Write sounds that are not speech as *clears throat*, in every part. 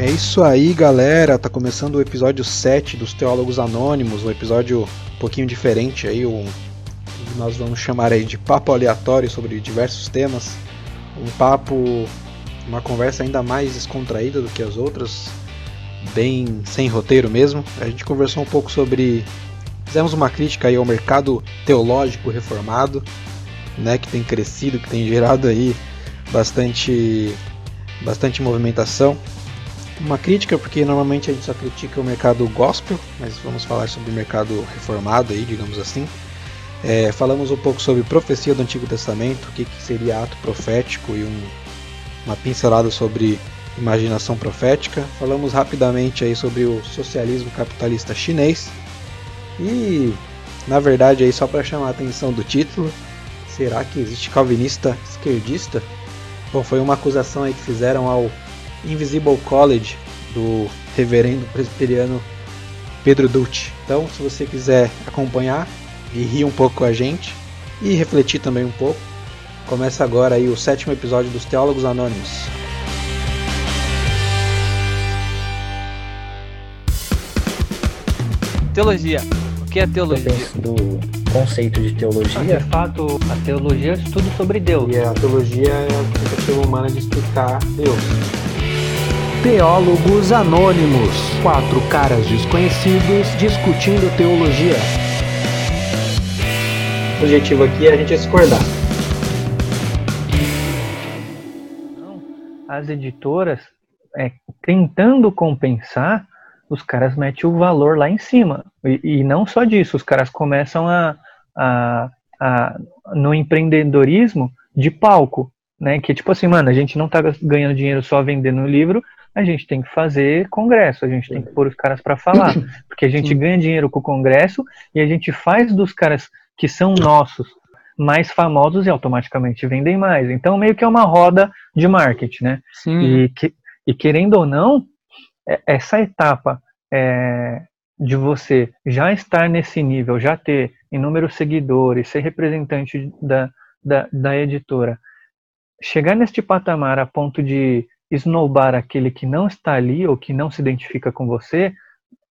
É isso aí, galera. Tá começando o episódio 7 dos Teólogos Anônimos, um episódio um pouquinho diferente aí, um nós vamos chamar aí de papo aleatório sobre diversos temas. Um papo, uma conversa ainda mais descontraída do que as outras, bem sem roteiro mesmo. A gente conversou um pouco sobre fizemos uma crítica aí ao mercado teológico reformado, né, que tem crescido, que tem gerado aí bastante bastante movimentação. Uma crítica porque normalmente a gente só critica o mercado gospel, mas vamos falar sobre o mercado reformado aí, digamos assim. É, falamos um pouco sobre profecia do Antigo Testamento, o que, que seria ato profético e um, uma pincelada sobre imaginação profética. Falamos rapidamente aí sobre o socialismo capitalista chinês e, na verdade, aí só para chamar a atenção do título, será que existe calvinista esquerdista? Bom, foi uma acusação aí que fizeram ao Invisible College do reverendo presbiteriano Pedro Dutti. Então, se você quiser acompanhar e rir um pouco com a gente e refletir também um pouco, começa agora aí o sétimo episódio dos Teólogos Anônimos. Teologia. O que é teologia? do conceito de teologia. De fato, a teologia é estudo sobre Deus. E a teologia é a tentativa humana de explicar Deus. Teólogos Anônimos. Quatro caras desconhecidos discutindo teologia. O objetivo aqui é a gente discordar. As editoras, é, tentando compensar, os caras metem o valor lá em cima. E, e não só disso, os caras começam a, a, a, no empreendedorismo de palco, né? Que tipo assim, mano, a gente não tá ganhando dinheiro só vendendo livro, a gente tem que fazer congresso, a gente tem que pôr os caras para falar, *laughs* porque a gente ganha dinheiro com o congresso e a gente faz dos caras que são nossos mais famosos e automaticamente vendem mais. Então meio que é uma roda de marketing, né? Sim. E, que, e querendo ou não, essa etapa é, de você já estar nesse nível, já ter inúmeros seguidores, ser representante da, da, da editora, chegar neste patamar a ponto de snowbar aquele que não está ali ou que não se identifica com você,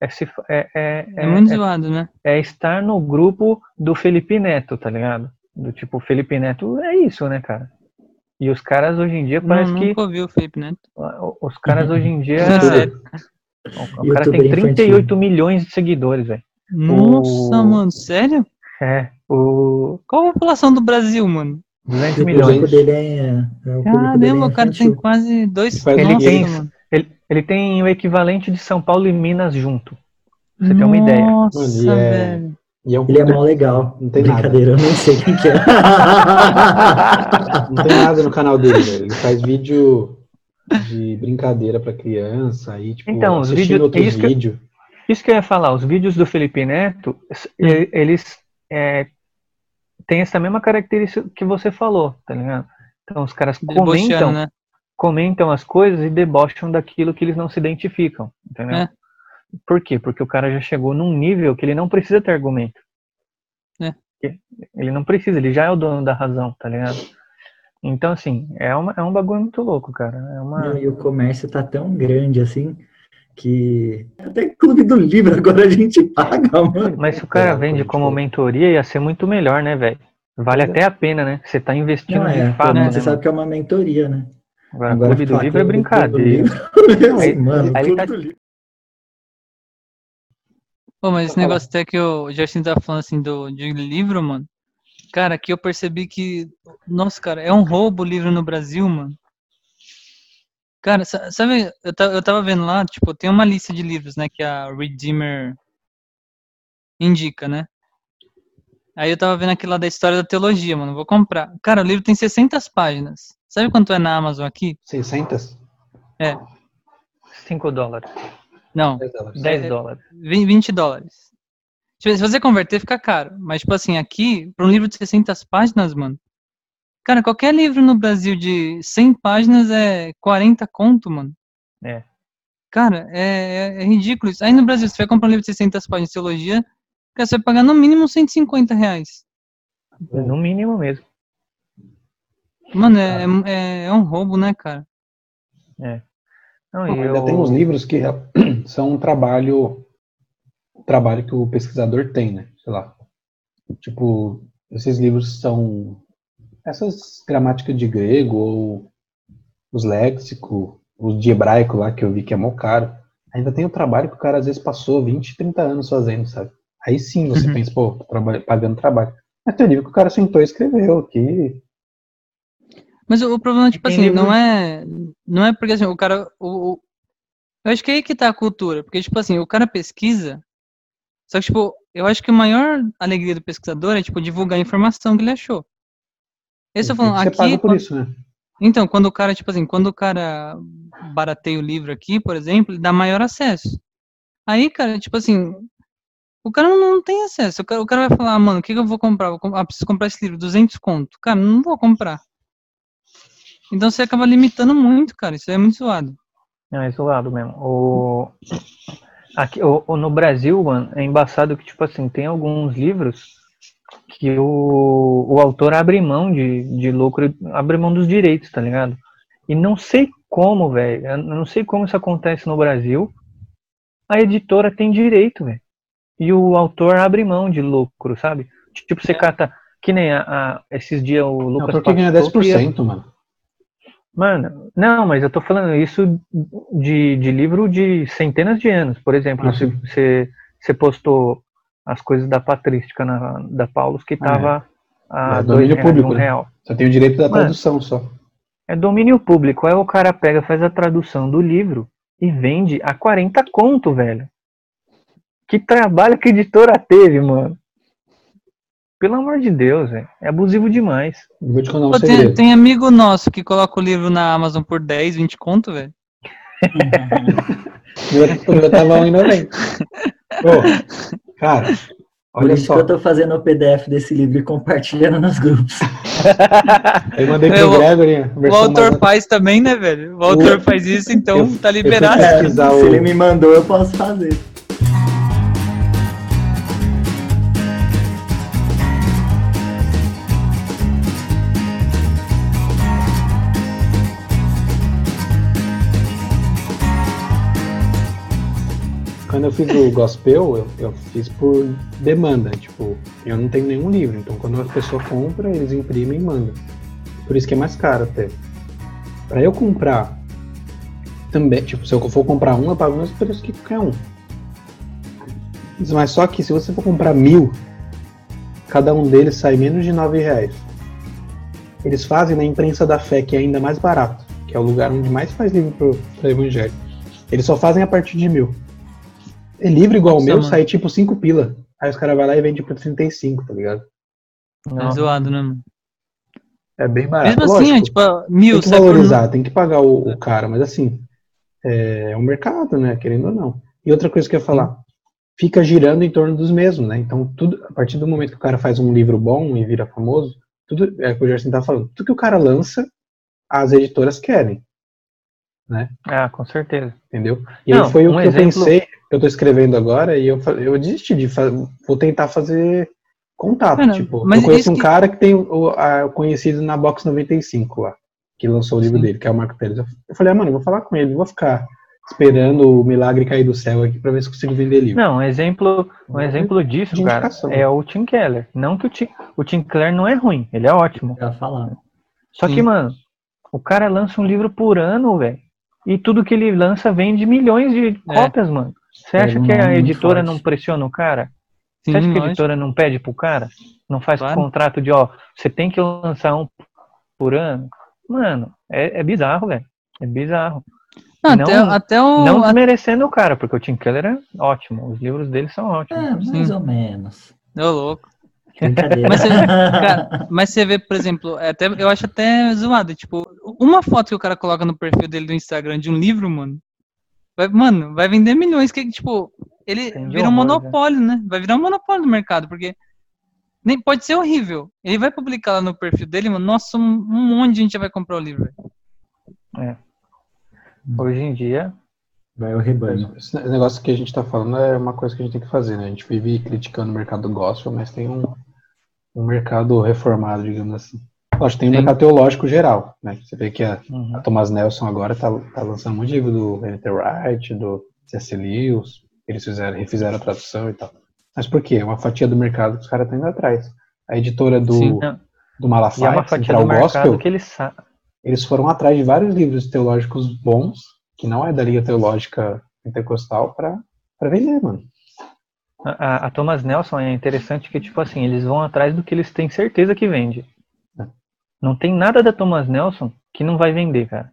é, se, é, é, é muito é, zoado, né? É estar no grupo do Felipe Neto, tá ligado? Do tipo, Felipe Neto é isso, né, cara? E os caras hoje em dia parece não, que. Nunca ouvi o Felipe Neto. Os caras hoje em dia. É o cara tem 38 infantil. milhões de seguidores, velho. Nossa, o... mano, sério? É. O... Qual a população do Brasil, mano? 200 milhões. O dele é, é Caramba, o cara tem quase dois ele, Nossa, tem, ele, ele, tem o equivalente de São Paulo e Minas junto. Pra você ter uma ideia. Nossa, é... velho. E é um ele é mó legal. Não tem Brincadeira, nada. eu nem sei quem que é. *laughs* não tem nada no canal dele, velho. Ele faz vídeo de brincadeira para criança aí, tipo, então, os vídeos, outros isso vídeos. Que, isso que eu ia falar, os vídeos do Felipe Neto, eles é, têm essa mesma característica que você falou, tá ligado? Então os caras comentam, né? comentam as coisas e debocham daquilo que eles não se identificam, entendeu? É. Por quê? Porque o cara já chegou num nível que ele não precisa ter argumento. É. Ele não precisa, ele já é o dono da razão, tá ligado? Então, assim, é, uma, é um bagulho muito louco, cara. É uma... Não, e o comércio tá tão grande assim que até clube do livro agora a gente paga, mano. Mas se o cara vende como mentoria, ia ser muito melhor, né, velho? Vale até a pena, né? Você tá investindo Não, é, fato. Né, você sabe que é uma mentoria, né? Agora, agora clube do livro é brincadeira. *laughs* aí, mano, aí tá... Pô, mas esse negócio até que o Justin tá falando assim do, de livro, mano. Cara, aqui eu percebi que. Nossa, cara, é um roubo o livro no Brasil, mano. Cara, sabe, eu tava, eu tava vendo lá, tipo, tem uma lista de livros, né, que a Redeemer indica, né? Aí eu tava vendo aquilo lá da história da teologia, mano. Vou comprar. Cara, o livro tem 600 páginas. Sabe quanto é na Amazon aqui? 600? É. 5 dólares. Não. 10 dólares. 10 dólares. 20 dólares. Se você converter, fica caro. Mas, tipo assim, aqui, para um livro de 600 páginas, mano. Cara, qualquer livro no Brasil de 100 páginas é 40 conto, mano. É. Cara, é, é, é ridículo isso. Aí no Brasil, se você vai comprar um livro de 600 páginas de teologia, cara, você vai pagar no mínimo 150 reais. No mínimo mesmo. Mano, é, é, é um roubo, né, cara? É. Não, Não, e ainda eu- tem uns livros que *clears throat* são um trabalho, um trabalho que o pesquisador tem, né? Sei lá. Tipo, esses livros são essas gramáticas de grego ou os léxicos, os de hebraico lá que eu vi que é mó caro. Ainda tem o trabalho que o cara às vezes passou 20, 30 anos fazendo, sabe? Aí sim você Uhum. pensa, pô, tô traba- pagando trabalho. Mas tem livro que o cara sentou e escreveu, que Mas o, problema, tipo assim, não é. Não é porque assim, o cara. O, o- eu acho que é aí que tá a cultura. Porque, tipo assim, o cara pesquisa. Só que, tipo, eu acho que a maior alegria do pesquisador é, tipo, divulgar a informação que ele achou. Esse eu falando, você paga aqui. por quando- isso, né? Então, quando o cara, tipo assim, quando o cara barateia o livro aqui, por exemplo, ele dá maior acesso. Aí, cara, tipo assim, o cara não, tem acesso. O cara, o cara vai falar, ah, mano, o que, que eu vou comprar? Vou ah, preciso comprar esse livro, 200 conto. Cara, não vou comprar. Então você acaba limitando muito, cara. Isso aí é muito zoado. Não, é zoado mesmo. O... Aqui, o, o- no Brasil, mano, é embaçado que, tipo assim, tem alguns livros que o, o autor abre mão de, de lucro, abre mão dos direitos, tá ligado? E não sei como, velho, não sei como isso acontece no Brasil, a editora tem direito, velho. E o autor abre mão de lucro, sabe? Tipo, você cata, que nem a, a- esses dias o Não, Lucas porque ganha Pastoso ia- 10%, mano. Mano, não, mas eu tô falando isso de, de livro de centenas de anos. Por exemplo, Ah, você, você postou as coisas da patrística na, da Paulus que tava a É dois domínio reais, público, um né? real. Só tem o direito da Mano. tradução só. É domínio público. Aí o cara pega, faz a tradução do livro e vende a 40 conto, velho. Que trabalho que a editora teve, mano. Pelo amor de Deus, velho. É abusivo demais. Vou te contar um Pô, tem, tem amigo nosso que coloca o livro na Amazon por 10, 20 conto, velho. *laughs* O meu tava 1,90. Pô, *laughs* cara, Por olha isso só. que eu tô fazendo o PDF desse livro e compartilhando nos grupos. Eu mandei pro o- Gregory. O autor mais- faz também, né, velho? O autor faz isso, então Eu- tá liberado. Se o- ele me mandou, eu posso fazer. Quando eu fiz o gospel, eu, eu fiz por demanda. Tipo, eu não tenho nenhum livro. Então, quando a pessoa compra, eles imprimem e mandam. Por isso que é mais caro até. Pra eu comprar também, tipo, se eu for comprar um, eu pago o mesmo preço que qualquer um. Mas só que se você for comprar mil, cada um deles sai menos de nove reais. Eles fazem na imprensa da fé, que é ainda mais barato, que é o lugar onde mais faz livro pro evangelho. Eles só fazem a partir de mil. E livro igual o meu mano. sai tipo 5 pila. Aí os caras vão lá e vendem por 35, tá ligado? É Não. zoado, né, mano? É bem barato. Mesmo assim, é Lógico, tipo, mil, tem que por- valorizar, tem que pagar o, o cara, mas assim, é, é um mercado, né? Querendo ou não. E outra coisa que eu ia falar, fica girando em torno dos mesmos, né? Então, tudo, a partir do momento que o cara faz um livro bom e vira famoso, tudo, é o que o Gerson tá falando, tudo que o cara lança, as editoras querem, Ah, com certeza. entendeu? E Não, aí foi o um que eu exemplo- pensei, eu tô escrevendo agora e eu, eu desisti de fa- vou tentar fazer contato, Mano, tipo, mas eu conheço um que- cara que tem o, a- o conhecido na Box 95 lá, que lançou o livro Sim. dele, que é o Marco Pérez. Eu, eu falei, ah, mano, eu vou falar com ele, não vou ficar esperando o milagre cair do céu aqui pra ver se eu consigo vender livro. Não, um exemplo, um Vamos exemplo disso, cara, é o Tim Keller. Não que o Tim, o Tim Keller não é ruim, ele é ótimo. Eu ia falar. Só Sim. que, mano, o cara lança um livro por ano, velho. E tudo que ele lança vende milhões de É. cópias, mano. Você É, acha um que a editora forte. não pressiona o cara? Sim, Você acha que a lógico. editora não pede pro cara? Não faz Claro. contrato de, ó, você tem que lançar um por ano? Mano, é, é bizarro, velho. É bizarro. Não, Não- até, até o. Não a- desmerecendo o cara, porque o Tim Keller é ótimo. Os livros dele são ótimos. É, mais Sim. ou menos. Ô, louco. Brincadeira. Mas você, cara, *laughs* mas você vê, por exemplo, é até, eu acho até zoado, tipo, uma foto que o cara coloca no perfil dele do Instagram de um livro, mano, vai, mano, vai vender milhões, que, tipo, ele de vira um horrores, monopólio, né? Vai virar um monopólio do mercado, porque nem pode ser horrível. Ele vai publicar lá no perfil dele, mano, nossa, um, um monte de gente vai comprar o livro. velho. Hoje em dia, Vai o rebanho. Esse negócio que a gente tá falando é uma coisa que a gente tem que fazer, né? A gente vive criticando o mercado gospel, mas tem um, um mercado reformado, digamos assim. Lógico, tem o Tem. mercado teológico geral, né? Você vê que a, Uhum. a Thomas Nelson agora tá, tá lançando um monte de livro do N.T. Wright, do C.S. Lewis, eles fizeram, refizeram a tradução e tal. Mas por quê? É uma fatia do mercado que os caras estão indo atrás. A editora do, Sim. Não, do Malafaia, é uma fatia Central do Gospel, que eles eles foram atrás de vários livros teológicos bons, que não é da Liga Teológica Pentecostal, pra vender, mano. A, a- Thomas Nelson é interessante que, tipo assim, eles vão atrás do que eles têm certeza que vende. É. Não tem nada da Thomas Nelson que não vai vender, cara.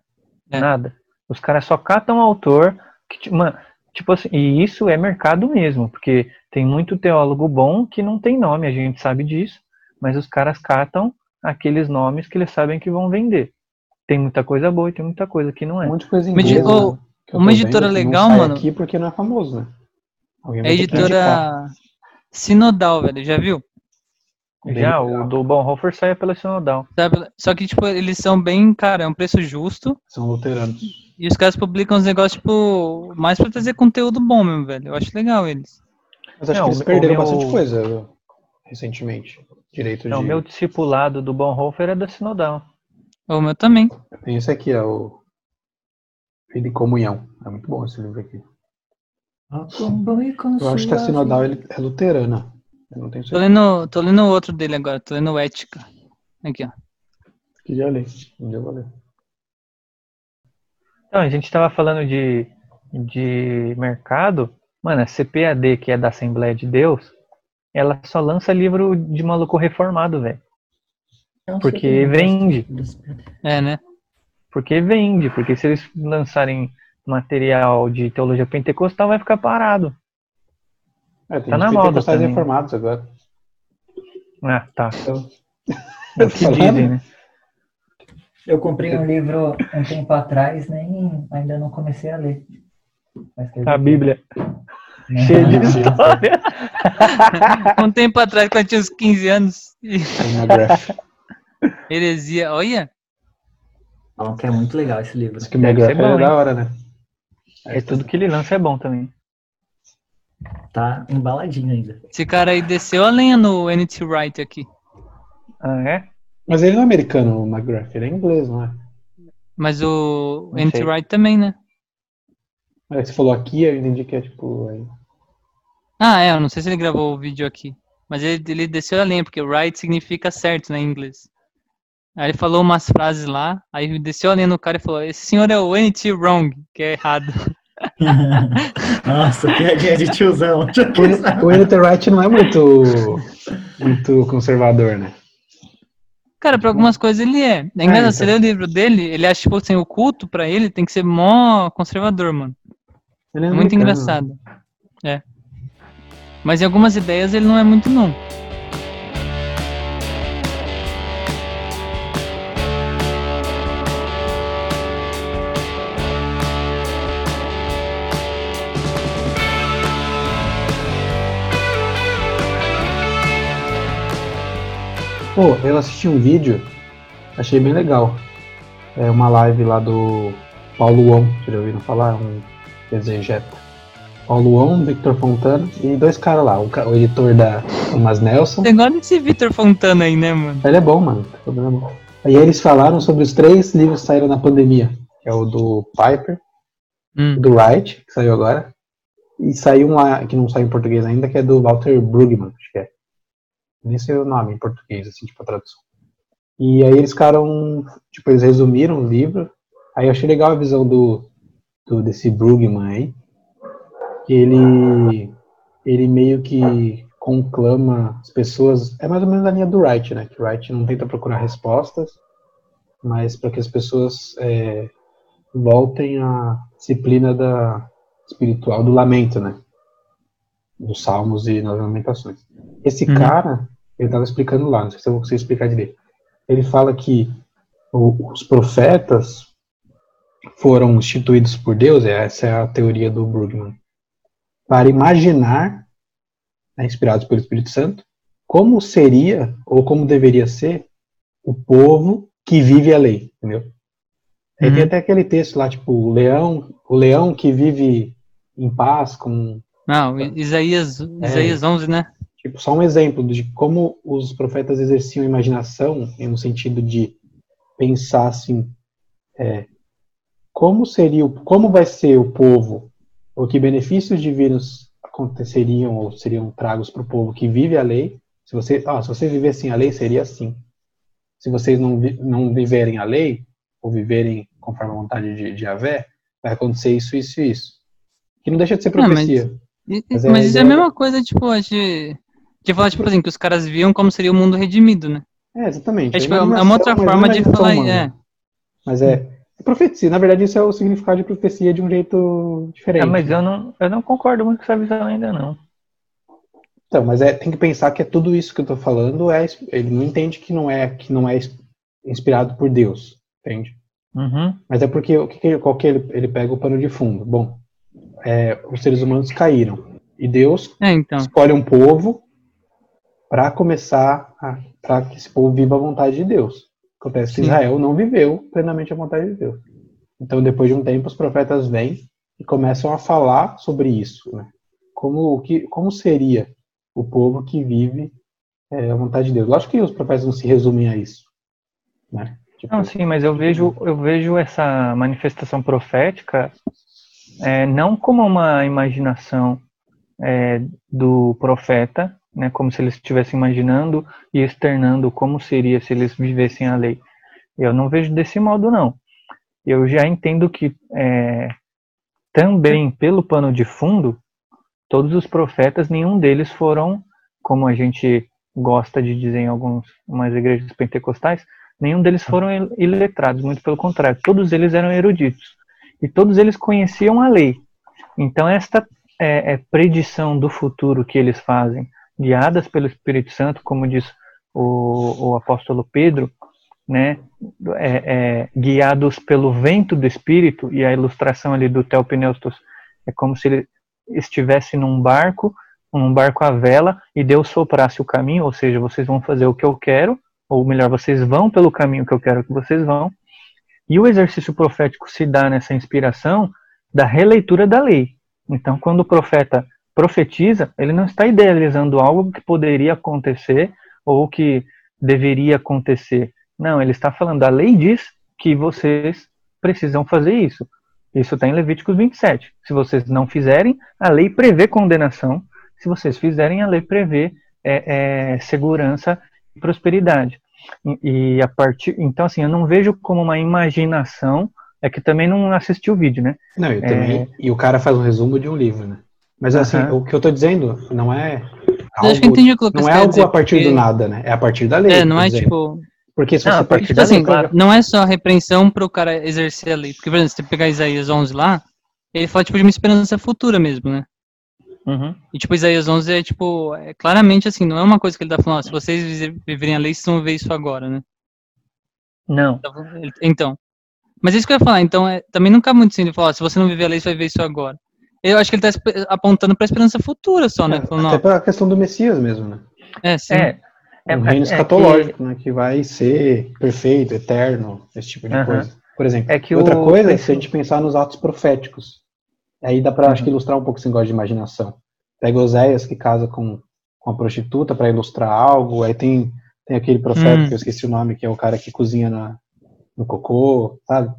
É. Nada. Os caras só catam autor que, mano, tipo assim, e isso é mercado mesmo, porque tem muito teólogo bom que não tem nome, a gente sabe disso, mas os caras catam aqueles nomes que eles sabem que vão vender. Tem muita coisa boa e tem muita coisa que não Um é. monte de coisa inglesa, ô, né, uma editora vendo que não legal, mano. aqui porque não é famoso, né? Alguém É editora Sinodal, velho. Já viu? Bem Já, legal. o do Bonhoeffer sai pela Sinodal. Só que, tipo, eles são bem, cara, é um preço justo. São luteranos. E os caras publicam uns negócios, tipo, mais pra trazer conteúdo bom mesmo, velho. Eu acho legal eles. Mas acho Não, que eles perderam meu- bastante coisa recentemente. Direito Não, de. o meu discipulado do Bonhoeffer é da Sinodal. O meu também. Tem esse aqui, ó, o Vida e Comunhão. É muito bom esse livro aqui. Eu acho que a Sinodal é luterana. Eu não tenho Tô certeza. lendo, tô lendo outro dele agora, tô lendo Ética. Aqui, ó. Que já li. Vou ler. Então, a gente estava falando de, de mercado. Mano, a CPAD, que é da Assembleia de Deus, ela só lança livro de maluco reformado, velho. Porque vende. É, né? Porque vende. Porque se eles lançarem material de teologia pentecostal, vai ficar parado. É, tem Tá na moda também. reformados agora. Ah, tá. Então, É que Falando? dizem, né? Eu comprei um livro um tempo atrás, nem ainda não comecei a ler. A Bíblia. Não. Cheia de história. *laughs* Um tempo atrás, quando eu tinha uns 15 anos, heresia. Olha, é muito legal esse livro. Isso que o bom, é da hora, né? É tudo que ele lança é bom também. Tá embaladinho ainda. esse cara aí desceu a lenha no NT Wright aqui. Ah, é? Mas ele não é americano, o McGrath. Ele é inglês, não é? Mas o Não NT sei. Wright também, né? Mas você falou aqui, eu entendi que é tipo. aí- Ah, é, eu não sei se ele gravou o vídeo aqui. Mas ele, ele desceu a lenha, porque right significa certo, né, em inglês. Aí ele falou umas frases lá, aí desceu a lenha no cara e falou, esse senhor é o NT wrong, que é errado. *laughs* Nossa, piadinha de tiozão. *laughs* O Editor Wright não é muito, muito conservador, né? Cara, pra algumas coisas ele é. É engraçado, você lê o livro dele, ele acha, tipo assim, o culto pra ele tem que ser mó conservador, mano. Ele É é muito engraçado. É. Mas em algumas ideias ele não é muito, não. Pô, eu assisti um vídeo, achei bem legal. É uma live lá do Paulo On, vocês já ouviram falar? Um exegeta. Paulo On, Victor Fontana e dois caras lá. O, o editor da Thomas Nelson. Você gosta desse Victor Fontana aí, né, mano? Ele é bom, mano. problema bom. Aí eles falaram sobre os três livros que saíram na pandemia. Que é o do Piper, Hum. do Wright, que saiu agora. E saiu um lá, que não saiu em português ainda, que é do Walter é. Nem sei o nome em português, assim, tipo a tradução. E aí eles ficaram, tipo, eles resumiram o livro. Aí eu achei legal a visão do, do desse Brugman aí. Que ele, ele meio que conclama as pessoas, é mais ou menos a linha do Wright, né? Que o Wright não tenta procurar respostas, mas para que as pessoas é, voltem à disciplina da espiritual do lamento, né? Dos salmos e nas lamentações. Esse Uhum. cara, ele estava explicando lá, não sei se eu vou conseguir explicar direito. Ele fala que os profetas foram instituídos por Deus, e essa é a teoria do Brugman, para imaginar, né, inspirados pelo Espírito Santo, como seria ou como deveria ser o povo que vive a lei, entendeu? Aí tem Uhum. até aquele texto lá, tipo, o leão, o leão que vive em paz com Não, Isaías, Isaías 11, né? Tipo, só um exemplo de como os profetas exerciam a imaginação, no sentido de pensar assim, é, como seria, como vai ser o povo, ou que benefícios divinos aconteceriam ou seriam tragos para o povo que vive a lei. Se você, ah, se você vivessem a lei, seria assim. Se vocês não, não viverem a lei, ou viverem conforme a vontade de, de vai acontecer isso, isso e isso. Que não deixa de ser profecia. Não, mas, mas, é, mas isso é a mesma coisa, tipo, de, de falar, tipo assim, que os caras viam como seria o mundo redimido, né? É, exatamente. É, tipo, é uma outra forma de falar, é. Mas é, profecia. Na verdade, isso é o significado de profecia de um jeito diferente. É, mas eu não, eu não concordo muito com essa visão ainda, não. Então, mas é, tem que pensar que é tudo isso que eu estou falando, é, ele não entende que não é que não é inspirado por Deus, entende? Uhum. Mas é porque o que, qual que ele, ele pega o pano de fundo? Bom, é, os seres humanos caíram e Deus é, então. escolhe um povo para começar para que esse povo viva a vontade de Deus. Acontece que Sim. Israel não viveu plenamente a vontade de Deus. Então, depois de um tempo, os profetas vêm e começam a falar sobre isso. Né? Como, que, como seria o povo que vive é, a vontade de Deus? Lógico que os profetas não se resumem a isso. Né? Tipo, não, sim, mas eu vejo, eu vejo essa manifestação profética é, não como uma imaginação é, do profeta, né, como se eles estivessem imaginando e externando como seria se eles vivessem a lei. Eu não vejo desse modo, não. Eu já entendo que é, também pelo pano de fundo, todos os profetas, nenhum deles foram, como a gente gosta de dizer em algumas igrejas pentecostais, nenhum deles foram iletrados, muito pelo contrário, todos eles eram eruditos e todos eles conheciam a lei. Então esta é, é predição do futuro que eles fazem guiadas pelo Espírito Santo, como diz o, o apóstolo Pedro, né, é, é, guiados pelo vento do Espírito, e a ilustração ali do Teopneustos é como se ele estivesse num barco, num barco à vela, e Deus soprasse o caminho, ou seja, vocês vão fazer o que eu quero, ou melhor, vocês vão pelo caminho que eu quero que vocês vão, e o exercício profético se dá nessa inspiração da releitura da lei. Então, quando o profeta profetiza, ele não está idealizando algo que poderia acontecer ou que deveria acontecer. Não, ele está falando, a lei diz que vocês precisam fazer isso. Isso está em Levíticos 27. Se vocês não fizerem, a lei prevê condenação. Se vocês fizerem, a lei prevê é, é, segurança e prosperidade. E, e, a partir, então assim, eu não vejo como uma imaginação. É que também não assisti o vídeo, né? Não, eu também. É... E o cara faz um resumo de um livro, né? Mas assim, o que eu tô dizendo não é. Algo, acho que entendi o que Não é algo dizer, a partir porque... do nada, né? É a partir da lei. É, não é dizer. tipo. Porque se não, você partir tipo assim, lei, claro. não é só a repreensão para o cara exercer a lei. Porque, por exemplo, se você pegar Isaías 11 lá, ele fala tipo de uma esperança futura mesmo, né? Uhum. E tipo, Isaías 11 é tipo, é, claramente assim, não é uma coisa que ele tá falando, ó, se vocês viverem a lei, vocês vão ver isso agora, né? Não. Então. Mas é isso que eu ia falar, então é, também não cabe muito assim, ele falar, ó, se você não viver a lei, você vai ver isso agora. Eu acho que ele está apontando para a esperança futura só, né? É, Falando, até para a questão do Messias mesmo, né? É, sim. É, é um reino é escatológico, que... né? Que vai ser perfeito, eterno, esse tipo de uh -huh. coisa. Por exemplo, é que outra o... coisa é se a gente pensar nos atos proféticos. Aí dá para, uh -huh. acho que, ilustrar um pouco esse negócio de imaginação. Pega Oséias, que casa com, com a prostituta para ilustrar algo. Aí tem, tem aquele profeta, hum. que eu esqueci o nome, que é o cara que cozinha na, no cocô, sabe?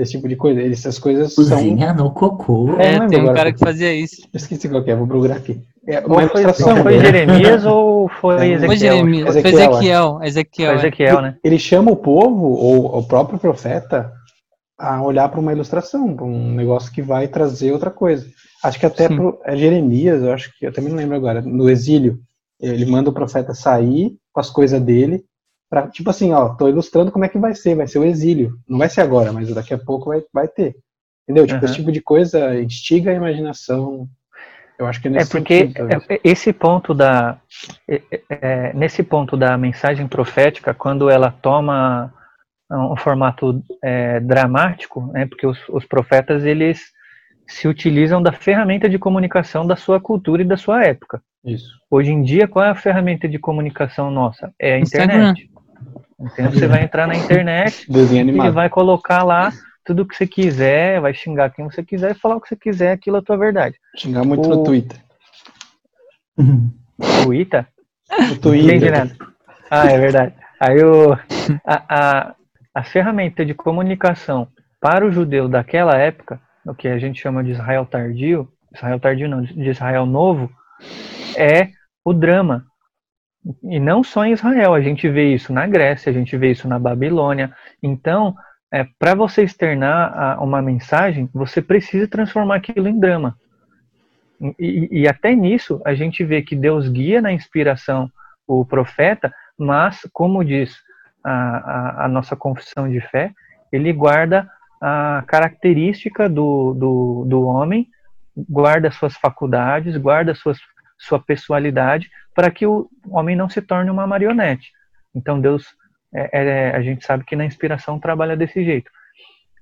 Esse tipo de coisa. Essas coisas Cozinha são... no cocô. É, tem um cara que fazia isso. esqueci qual que é, vou procurar aqui. É uma foi, foi Jeremias ou foi Ezequiel? Foi Jeremias, foi Ezequiel. Ezequiel, foi Ezequiel, né? Ele chama o povo, ou o próprio profeta, a olhar para uma ilustração, para um negócio que vai trazer outra coisa. Acho que até pro, é Jeremias, eu acho que, eu também não lembro agora, no exílio, ele manda o profeta sair com as coisas dele Pra, tipo assim, ó, tô ilustrando como é que vai ser, vai ser o exílio. Não vai ser agora, mas daqui a pouco vai, vai ter. Entendeu? Tipo, uhum. esse tipo de coisa instiga a imaginação. Eu acho que é nesse É porque sentido, é, esse ponto da é, é, nesse ponto da mensagem profética, quando ela toma um formato é, dramático, né, porque os, os profetas eles se utilizam da ferramenta de comunicação da sua cultura e da sua época. Isso. Hoje em dia, qual é a ferramenta de comunicação nossa? É a internet. Entendeu? Você vai entrar na internet *laughs* e vai colocar lá tudo o que você quiser, vai xingar quem você quiser e falar o que você quiser, aquilo é a tua verdade. Xingar muito o... no Twitter. *laughs* Twitter? O Twitter. entendi nada. Ah, é verdade. Aí o, a, a, a ferramenta de comunicação para o judeu daquela época, o que a gente chama de Israel tardio, Israel tardio não, de Israel novo, é o drama. E não só em Israel, a gente vê isso na Grécia, a gente vê isso na Babilônia. Então, é, para você externar a- uma mensagem, você precisa transformar aquilo em drama. E, e- até nisso, a gente vê que Deus guia na inspiração o profeta, mas, como diz a, a, a nossa confissão de fé, ele guarda a característica do, do, do homem, guarda suas faculdades, guarda suas, sua pessoalidade, para que o homem não se torne uma marionete. Então, Deus, é, é, a gente sabe que na inspiração trabalha desse jeito.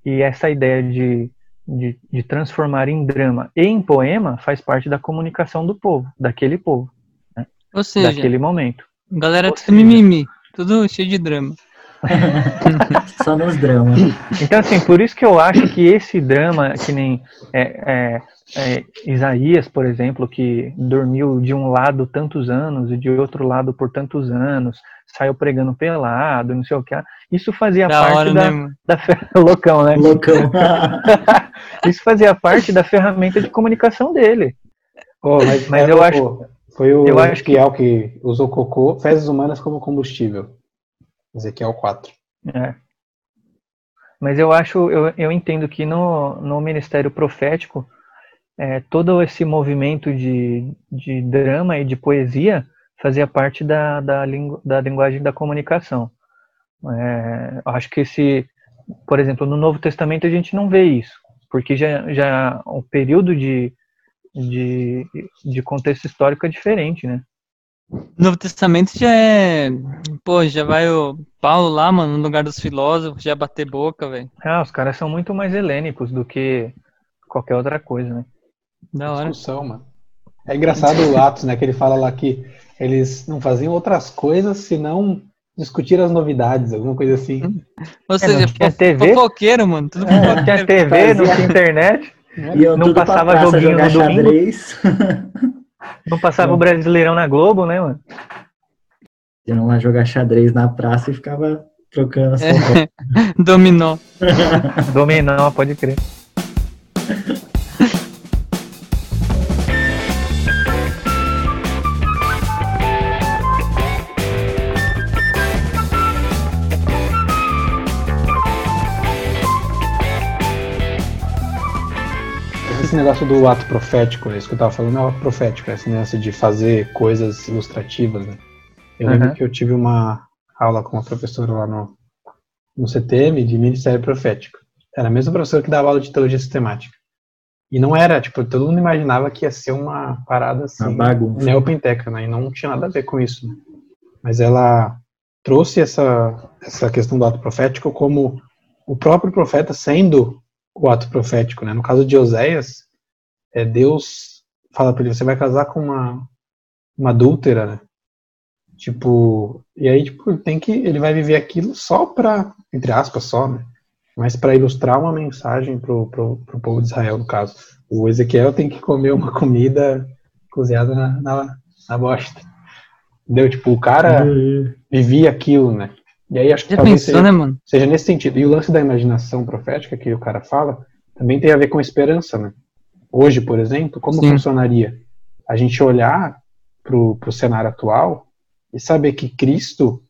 E essa ideia de, de, de transformar em drama e em poema faz parte da comunicação do povo, daquele povo, Ou seja, daquele momento. galera ou tudo seja- mimimi, tudo cheio de drama. *laughs* Só nos dramas. Então, assim, por isso que eu acho que esse drama, que nem é, é, é, Isaías, por exemplo, que dormiu de um lado tantos anos e de outro lado por tantos anos, saiu pregando pelado, não sei o que, isso fazia Da parte hora, da, né, mano? da fer- *laughs* loucão, né? Loucão. *laughs* Isso fazia parte da ferramenta de comunicação dele. Pô, mas Mas é, eu pô, acho- Foi o eu acho que- que... usou cocô, fezes humanas como combustível. Ezequiel 4. É. Mas eu acho, eu, eu entendo que no, no ministério profético, é, todo esse movimento de, de drama e de poesia fazia parte da, da, lingu, da linguagem da comunicação. É, acho que esse, por exemplo, no Novo Testamento a gente não vê isso, porque já, já o período de, de, de contexto histórico é diferente, né? Novo Testamento já é. Pô, já vai o Paulo lá, mano, no lugar dos filósofos, já bater boca, velho. Ah, os caras são muito mais helênicos do que qualquer outra coisa, né? Da hora. Discussão, mano. É engraçado o Atos, né? Que ele fala lá que eles não faziam outras coisas senão discutir as novidades, alguma coisa assim. Ou seja, não tinha TV? fofoqueiro, mano. Tudo Não fofoqueiro. tinha TV, não tinha internet, Iam Não passava joguinho no domingo? *laughs* não passava o Brasileirão na Globo, né, mano? Iam lá jogar xadrez na praça e ficava trocando as É. fofocas. *laughs* Dominó. Dominó, pode crer. Esse negócio do ato profético, isso que eu tava falando é o ato profético, esse negócio de fazer coisas ilustrativas, né? Eu lembro Aham. que eu tive uma aula com uma professora lá no, no CTM de Ministério Profético. Era a mesma professora que dava aula de teologia sistemática. E não era, tipo, todo mundo imaginava que ia ser uma parada assim, Uma bagunça. neopenteca, né? E não tinha nada a ver com isso, né? Mas ela trouxe essa, essa questão do ato profético como o próprio profeta sendo o ato profético, né? No caso de Oséias, é Deus fala para ele, você vai casar com uma uma adúltera, né? Tipo, e aí tipo, tem que ele vai viver aquilo só para entre aspas só, né? Mas para ilustrar uma mensagem pro, pro, pro povo de Israel, no caso. O Ezequiel tem que comer uma comida cozinhada na, na, na bosta. Entendeu? Tipo, o cara vivia aquilo, né? E aí acho que Já talvez pensou, seja, né, mano? seja nesse sentido. E o lance da imaginação profética que o cara fala também tem a ver com esperança, né? Hoje, por exemplo, como Sim. funcionaria? A gente olhar pro, pro cenário atual e saber que Cristo,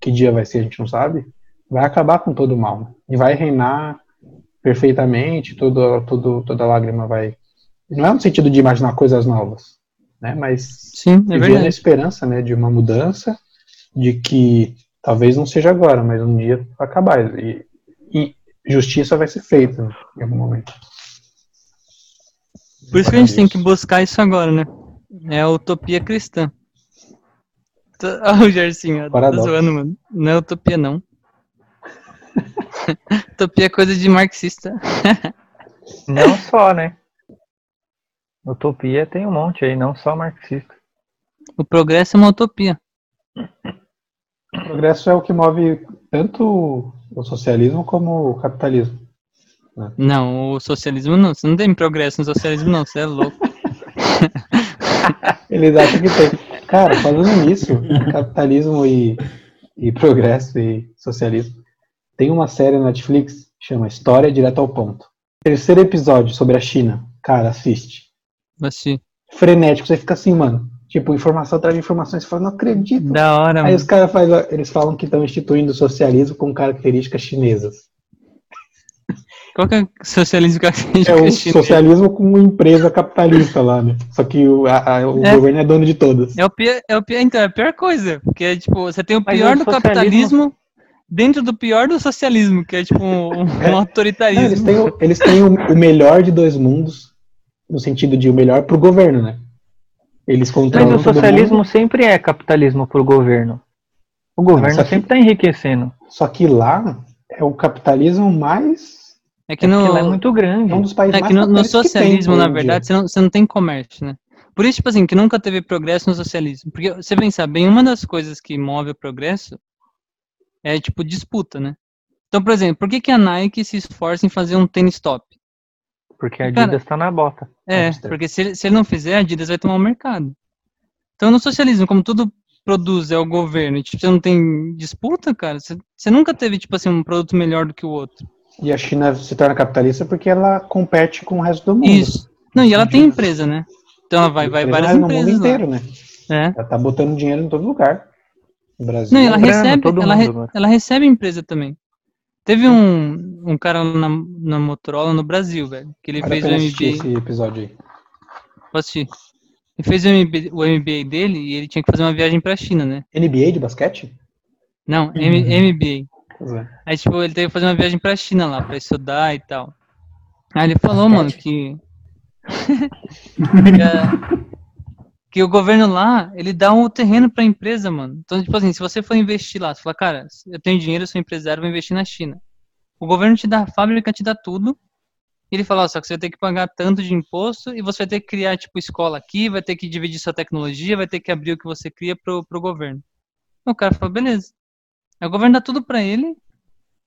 que dia vai ser, a gente não sabe, vai acabar com todo o mal. né? E vai reinar perfeitamente, todo, todo, toda lágrima vai. Não é no sentido de imaginar coisas novas, né? Mas Sim, é viver na esperança, né, de uma mudança, de que talvez não seja agora, mas um dia vai acabar e, e justiça vai ser feita né, em algum momento. Por isso que a gente tem que buscar isso agora, né? É a utopia cristã. Olha *laughs* o Gersinho, tá zoando, mano. Não é utopia, não. *laughs* utopia é coisa de marxista. *laughs* Não só, né? Utopia tem um monte aí, não só marxista. O progresso é uma utopia. O progresso é o que move tanto o socialismo como o capitalismo. Não, o socialismo não. Você não tem progresso no socialismo, não. Você é louco. *laughs* Eles acham que tem. Cara, falando nisso, capitalismo e, e progresso e socialismo, tem uma série na Netflix que chama História Direto ao Ponto. Terceiro episódio sobre a China. Cara, assiste. Assim. Frenético, você fica assim, mano. Tipo, informação atrás de informação, você fala, não acredito. Da hora, Aí mano. os caras faz, eles falam que estão instituindo o socialismo com características chinesas. Qual que é o socialismo que a gente É o chinês? socialismo com uma empresa capitalista lá, né? Só que o, a- a- o É. governo é dono de todas. É o pior, é o pior, então, é a pior coisa. Porque é tipo, você tem o pior do socialismo- capitalismo dentro do pior do socialismo, que é tipo um, um *laughs* Não, eles autoritarismo. têm, o- eles têm o, o melhor de dois mundos, no sentido de o melhor pro governo, né? Eles Mas controlam o todo socialismo mundo, sempre é capitalismo pro governo. O governo só que- sempre está enriquecendo. só que lá é o capitalismo mais... É que É porque no, lá é muito grande. É um dos países é mais que no, no capitalistas que tem socialismo, na verdade, você não, você não tem comércio, né? Por isso, tipo assim, que nunca teve progresso no socialismo. Porque você pensar bem, uma das coisas que move o progresso é, tipo, disputa, né? Então, por exemplo, por que, que a Nike se esforça em fazer um tênis top? Porque a Adidas está na bota. É, Hipster. porque se, ele- se ele não fizer, a Adidas vai tomar o mercado. Então, no socialismo, como tudo produz é o governo, e tipo, você não tem disputa, cara, você, você nunca teve, tipo assim, um produto melhor do que o outro. E a China se torna capitalista porque ela compete com o resto do mundo. Isso. Não, e ela tem empresa, né? Então ela vai, vai várias no mundo empresas lá. inteiro, né? É. Ela tá botando dinheiro em todo lugar. No Brasil. Não, ela grana, recebe, todo ela, mundo re- agora. ela recebe empresa também. Teve um, um cara na, na Motorola no Brasil, velho, que ele Vale fez o MBA. esse episódio aí. Vou assistir. Ele fez o MBA, o MBA dele e ele tinha que fazer uma viagem pra China, né? NBA de basquete? Não, M- MBA. Pois é. Aí, tipo, ele teve que fazer uma viagem pra China lá, pra estudar e tal. Aí ele falou, mano, que. *laughs* *laughs* que, a- que o governo lá, ele dá um terreno pra empresa, mano. Então, tipo assim, se você for investir lá, você fala, cara, eu tenho dinheiro, eu sou empresário, vou investir na China. O governo te dá a fábrica, te dá tudo. E ele fala, ó, só que você vai ter que pagar tanto de imposto e você vai ter que criar, tipo, escola aqui, vai ter que dividir sua tecnologia, vai ter que abrir o que você cria pro, pro governo. O cara falou, beleza. Aí o governo dá tudo pra ele,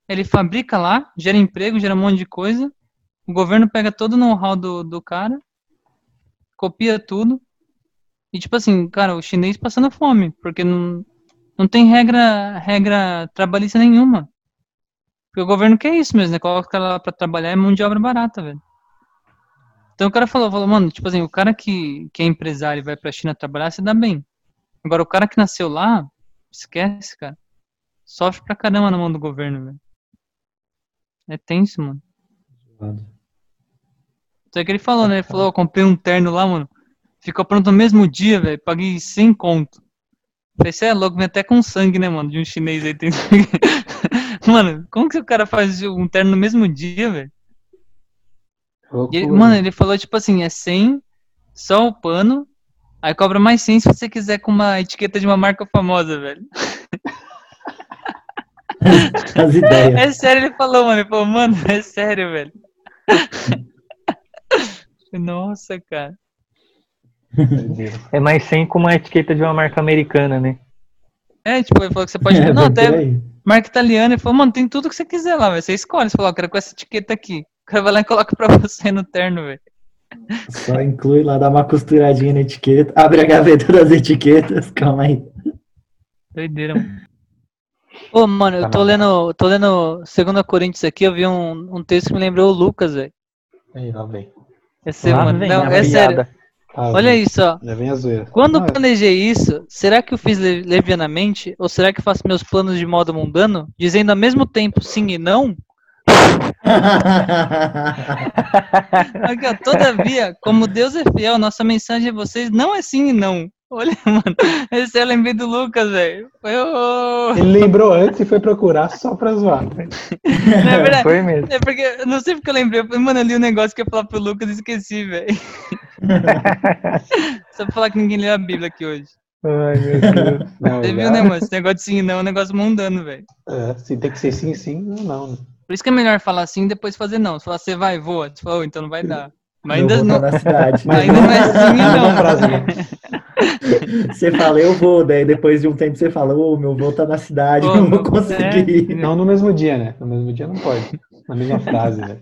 ele fabrica lá, gera emprego, gera um monte de coisa. O governo pega todo o know-how do, do cara, copia tudo. E tipo assim, cara, o chinês passando fome, porque não, não tem regra, regra trabalhista nenhuma. Porque o governo quer isso mesmo, né? Coloca o cara lá pra trabalhar é mão de obra barata, velho. Então o cara falou, falou, mano, tipo assim, o cara que, que é empresário e vai pra China trabalhar, se dá bem. Agora, o cara que nasceu lá, esquece, cara. Sofre pra caramba na mão do governo, velho. É tenso, mano. Só que ele falou, né? Ele falou, ó, comprei um terno lá, mano. Ficou pronto no mesmo dia, velho. Paguei 100 conto. Falei, você é louco, vem até com sangue, né, mano? De um chinês aí. Tem... *laughs* mano, como que o cara faz um terno no mesmo dia, velho? Mano, ele falou, tipo assim, é 100, só o pano. Aí cobra mais 100 se você quiser com uma etiqueta de uma marca famosa, velho. *laughs* As ideias. É sério, ele falou, mano. Ele falou, mano, é sério, velho. *laughs* Nossa, cara. *laughs* É mais 100 com uma etiqueta de uma marca americana, né? É, tipo, ele falou que você pode. *laughs* É, não, até aí. marca italiana. Ele falou, mano, tem tudo que você quiser lá, velho. Você escolhe. Você falou, ó, quero com essa etiqueta aqui. *laughs* O cara vai lá e coloca pra você no terno, velho. Só inclui lá, dá uma costuradinha na etiqueta. Abre a gaveta das etiquetas. Calma aí. Doideira, mano. Ô, mano, eu Tá tô lendo, tô lendo 2 Coríntios aqui, eu vi um, um texto que me lembrou o Lucas, velho. Aí, lá vem. É sério, Lá mano. vem Não, é sério. Lá Olha isso, ó. Já vem a zoeira. Quando Não, é- planejei isso, será que eu fiz le- levianamente? Ou será que faço meus planos de modo mundano? Dizendo ao mesmo tempo sim e não? *laughs* Aqui, ó, Todavia, como Deus é fiel, nossa mensagem a vocês não é sim e não. Olha, *laughs* mano, esse eu lembrei do Lucas, velho. Ele lembrou antes e foi procurar só pra zoar. Não é *laughs* verdade? Foi mesmo. É porque, eu não sei porque eu lembrei. Mano, eu li um negócio que eu ia falar pro Lucas e esqueci, velho. *laughs* Só pra falar que ninguém leu a Bíblia aqui hoje. Ai, meu Deus. Não, Você viu, né, mano? Esse negócio de sim e não é um negócio mundano, velho. É, se tem que ser sim, sim, não, não. né? Por isso que é melhor falar sim e depois fazer não. Se falar você vai, voa. Você fala, "Ô, então não vai dar. Mas ainda não. Mas Ainda não é sim e não. *laughs* Você fala, eu vou, daí depois de um tempo você fala, ô, meu vô tá na cidade, não vou conseguir. Não no mesmo dia, né? No mesmo dia não pode. Na mesma frase, né?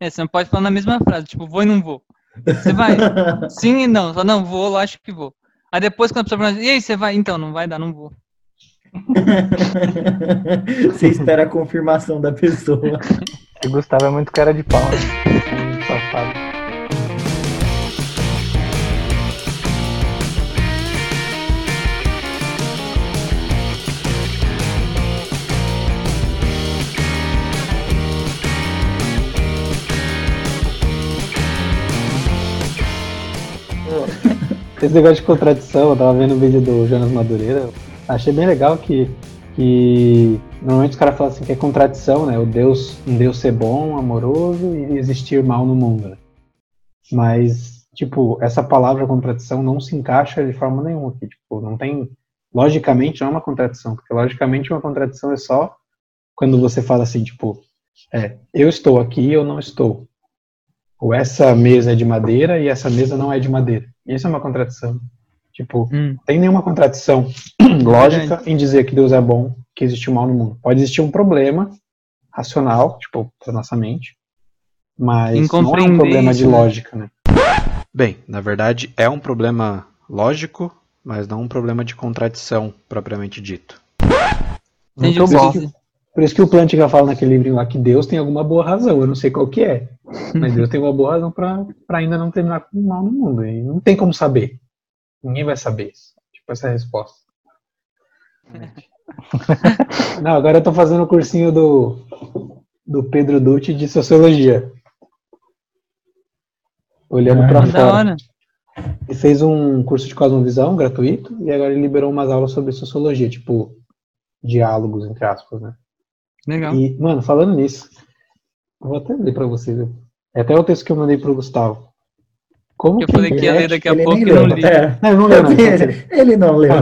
É, você não pode falar na mesma frase, tipo, vou e não vou. Você vai, sim e não. Fala, não, vou, lógico que vou. Aí depois quando a pessoa pergunta, e aí, você vai? Então, não vai dar, não vou. *laughs* Você espera a confirmação da pessoa. O Gustavo é muito cara de pau. né? Muito safado. Esse negócio de contradição, eu tava vendo o vídeo do Jonas Madureira, achei bem legal que, que normalmente os caras falam assim que é contradição, né? O Deus, um Deus ser bom, amoroso e existir mal no mundo. Né? Mas, tipo, essa palavra contradição não se encaixa de forma nenhuma aqui. Tipo, não tem. Logicamente não é uma contradição, porque logicamente uma contradição é só quando você fala assim, tipo, é, eu estou aqui e eu não estou. Ou essa mesa é de madeira e essa mesa não é de madeira. Isso é uma contradição. Tipo, Hum. não tem nenhuma contradição *clears throat* lógica em dizer que Deus é bom, que existe o mal no mundo. Pode existir um problema racional, tipo, para nossa mente, mas não é um problema de né? lógica, né? Bem, na verdade é um problema lógico, mas não um problema de contradição propriamente dito. Entendi Muito o que bom. Por isso que o Plantinga fala naquele livrinho lá que Deus tem alguma boa razão, eu não sei qual que é, mas Deus tem uma boa razão para ainda não terminar com o mal no mundo, e não tem como saber. Ninguém vai saber isso. Tipo, essa é a resposta. *laughs* Não, agora eu tô fazendo o cursinho do, do Pedro Dutti de Sociologia. Olhando Ah, pra Da fora. Ele fez um curso de cosmovisão gratuito e agora ele liberou umas aulas sobre sociologia, tipo, diálogos, entre aspas, né? Legal. E, mano, falando nisso, eu vou até ler pra vocês. É até o texto que eu mandei pro Gustavo. Como Eu que falei que ia ler daqui a Ele pouco e não leu. li. É. Não, eu não leu, não. Ele, ele não leu.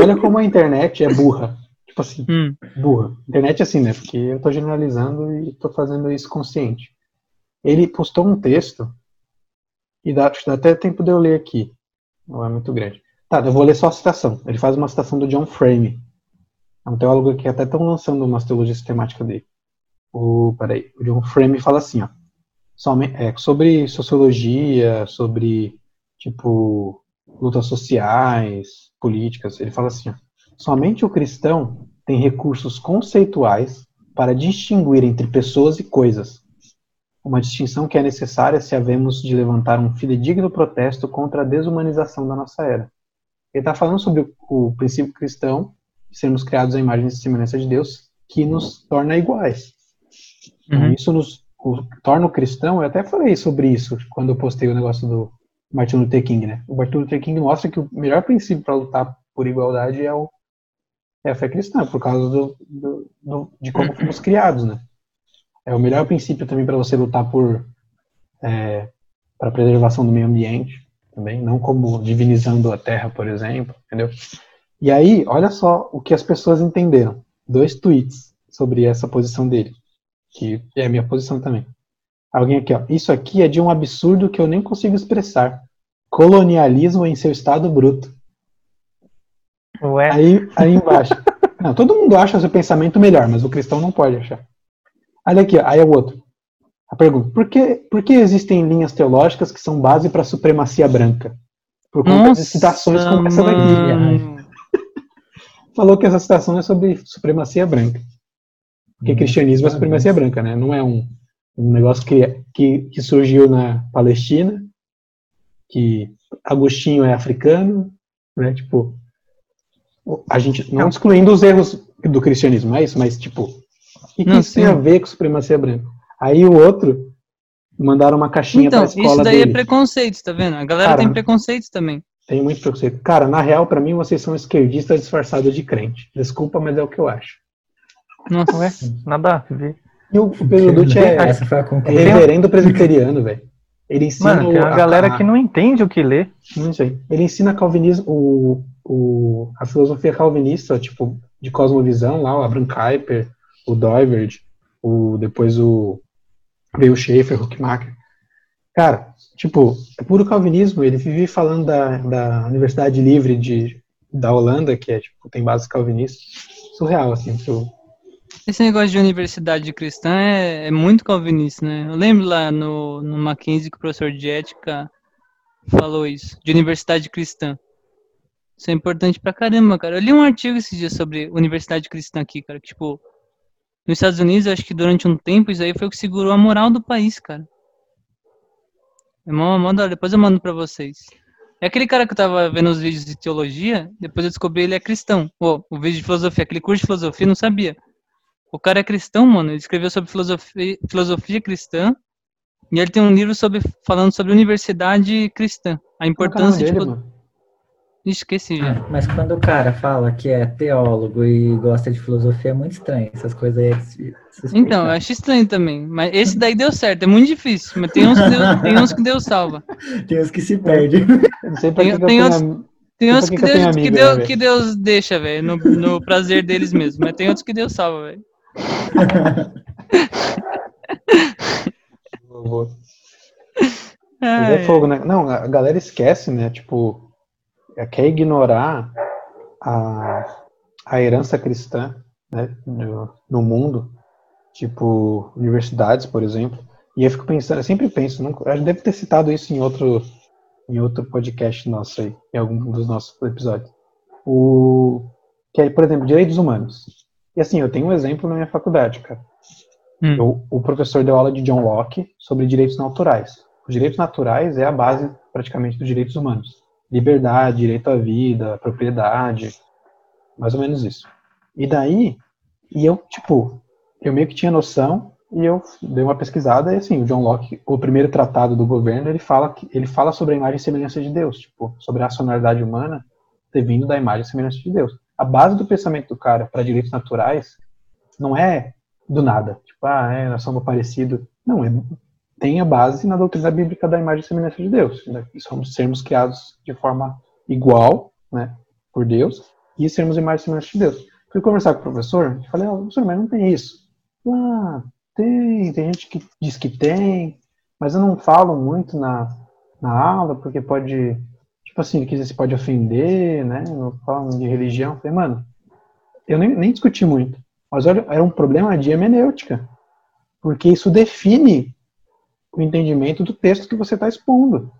Olha como a internet é burra. Tipo assim, Hum. burra. Internet é assim, né? Porque eu tô generalizando e tô fazendo isso consciente. Ele postou um texto e dá, dá até tempo de eu ler aqui. Não é muito grande. Tá, eu vou ler só a citação. Ele faz uma citação do John Frame. É um teólogo que até estão lançando uma teologia sistemática dele. O, peraí, o John Frame fala assim, ó. É, sobre sociologia, sobre, tipo, lutas sociais, políticas. Ele fala assim, ó. Somente o cristão tem recursos conceituais para distinguir entre pessoas e coisas. Uma distinção que é necessária se havemos de levantar um fidedigno protesto contra a desumanização da nossa era. Ele está falando sobre o, princípio cristão sermos criados à imagem e semelhança de Deus, que nos torna iguais. Então, Uhum. isso nos o- torna o cristão. Eu até falei sobre isso quando eu postei o negócio do Martin Luther King, né? O Martin Luther King mostra que o melhor princípio para lutar por igualdade é, o, é a fé cristã, por causa do, do- do- de como fomos criados, né? É o melhor princípio também para você lutar por para a preservação do meio ambiente também, não como divinizando a terra, por exemplo, entendeu? E aí, olha só o que as pessoas entenderam. Dois tweets sobre essa posição dele, que é a minha posição também. Alguém aqui, ó. Isso aqui é de um absurdo que eu nem consigo expressar. Colonialismo em seu estado bruto. Ué, Aí, aí embaixo. *laughs* Não, todo mundo acha seu pensamento melhor, mas o cristão não pode achar. Olha aqui, ó, aí é o outro. A pergunta: por que, por que existem linhas teológicas que são base para a supremacia branca? Por conta de citações como essa daqui. mano. Falou que essa citação é sobre supremacia branca. Porque cristianismo é supremacia branca, né? Não é um, um negócio que, que, que surgiu na Palestina, que Agostinho é africano, né? Tipo, a gente não excluindo os erros do cristianismo, é isso, mas tipo, o que, isso tem a ver com supremacia branca? Aí o outro mandaram uma caixinha Então, pra escola isso daí dele. é preconceito, tá vendo? A galera Cara, tem preconceitos também. Tem muito preconceito. Cara, na real, pra mim, vocês são esquerdistas disfarçados de crente. Desculpa, mas é o que eu acho. Nossa. ué, nada a ver. E o Pedro Dutti é, é reverendo presbiteriano, velho. Ele ensina Mano, tem uma a- galera a- que não entende o que lê. Não sei. Ele ensina calvinismo, o, o, a filosofia calvinista, tipo, de cosmovisão lá, o Abraham Kuyper, o Doiverd, o, depois o veio o Schaefer, o Huckmacher. Cara, tipo, é puro calvinismo. Ele vive falando da, da Universidade Livre de, da Holanda, que é, tipo, tem bases calvinistas. Surreal, assim, tipo, Esse negócio de universidade cristã é, é muito calvinista, né? Eu lembro lá no, no Mackenzie que o professor de ética falou isso, de universidade cristã. Isso é importante pra caramba, cara. Eu li um artigo esses dias sobre universidade cristã aqui, cara, que, tipo, nos Estados Unidos, acho que durante um tempo, isso aí foi o que segurou a moral do país, cara. É mó, mó da hora. Depois eu mando pra vocês. É aquele cara que eu tava vendo os vídeos de teologia, depois eu descobri ele é cristão. Pô, o vídeo de filosofia, aquele curso de filosofia, eu não sabia. O cara é cristão, mano. Ele escreveu sobre filosofia, filosofia cristã. E ele tem um livro sobre, falando sobre universidade cristã. A é importância dele, de. mano? Esqueci já. Ah, mas quando o cara fala que é teólogo e gosta de filosofia, é muito estranho. Essas coisas aí. é de se- se Então, eu acho estranho também. Mas esse daí deu certo. É muito difícil. Mas tem uns que Deus, tem uns que Deus salva. *laughs* Tem uns que se perdem. Não sei pra Tem- que, que tem tenho outros- am- Tem uns que que que eu tenho Deus, que, amigo, Deus, né, que Deus deixa, velho, no, no prazer deles mesmo. Mas tem outros que Deus salva, velho. *laughs* Vou- *laughs* é fogo, né? Não, a galera esquece, né? Tipo, quer ignorar a, a herança cristã, né? No, no mundo. Tipo, universidades, por exemplo. E eu fico pensando, eu sempre penso, não, eu deve ter citado isso em outro, em outro podcast nosso aí, em algum dos nossos episódios. O, que é, por exemplo, direitos humanos. E assim, eu tenho um exemplo na minha faculdade, cara. Hum. Eu- o professor deu aula de John Locke sobre direitos naturais. Os direitos naturais é a base, praticamente, dos direitos humanos. Liberdade, direito à vida, propriedade, mais ou menos isso. E daí, e eu, tipo, eu meio que tinha noção e eu dei uma pesquisada e assim, o John Locke, o primeiro tratado do governo, ele fala que ele fala sobre a imagem e semelhança de Deus, tipo, sobre a racionalidade humana ter vindo da imagem e semelhança de Deus. A base do pensamento do cara para direitos naturais não é do nada, tipo, ah, é, nós somos parecidos. Não, é, tem a base na doutrina bíblica da imagem e semelhança de Deus. Né? Somos sermos criados de forma igual, né, por Deus, e sermos imagem e semelhança de Deus. Fui conversar com o professor, falei, ó, professor, mas não tem isso. Ah, tem, tem gente que diz que tem, mas eu não falo muito na, na aula, porque pode, tipo assim, que se pode ofender, né, não falam de religião. Falei, mano, eu nem, nem discuti muito, mas olha, era um problema de hermenêutica, porque isso define o entendimento do texto que você está expondo.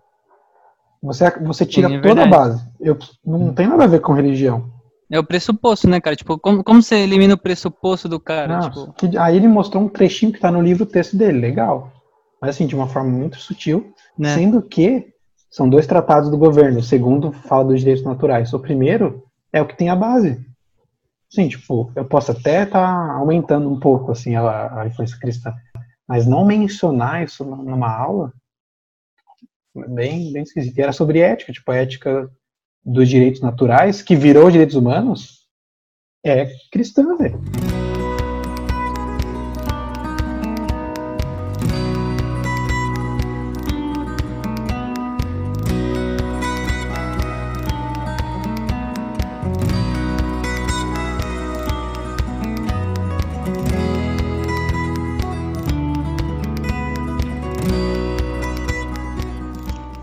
Você, você tira Sim, é toda a base. Eu, não tem nada a ver com religião. É o pressuposto, né, cara? Tipo, como, como você elimina o pressuposto do cara? Não, Tipo, que- aí ele mostrou um trechinho que tá no livro o texto dele, legal. Mas assim, de uma forma muito sutil, né? sendo que são dois tratados do governo. O segundo fala dos direitos naturais. O primeiro é o que tem a base. Sim, tipo, eu posso até estar aumentando um pouco assim a, a influência cristã, mas não mencionar isso numa aula bem, bem esquisito. E era sobre ética, tipo, a ética dos direitos naturais, que virou direitos humanos, é cristã, velho.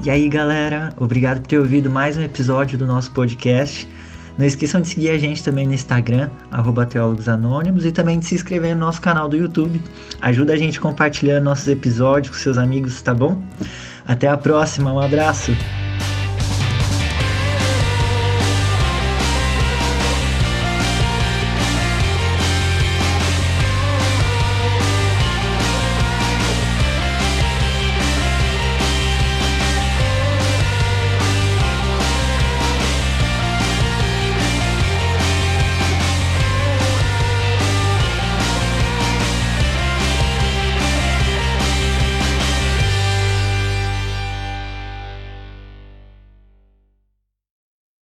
E aí, galera, obrigado por ter ouvido mais um episódio do nosso podcast. Não esqueçam de seguir a gente também no Instagram, arroba Teólogos Anônimos, e também de se inscrever no nosso canal do YouTube. Ajuda a gente compartilhando nossos episódios com seus amigos, tá bom? Até a próxima, um abraço!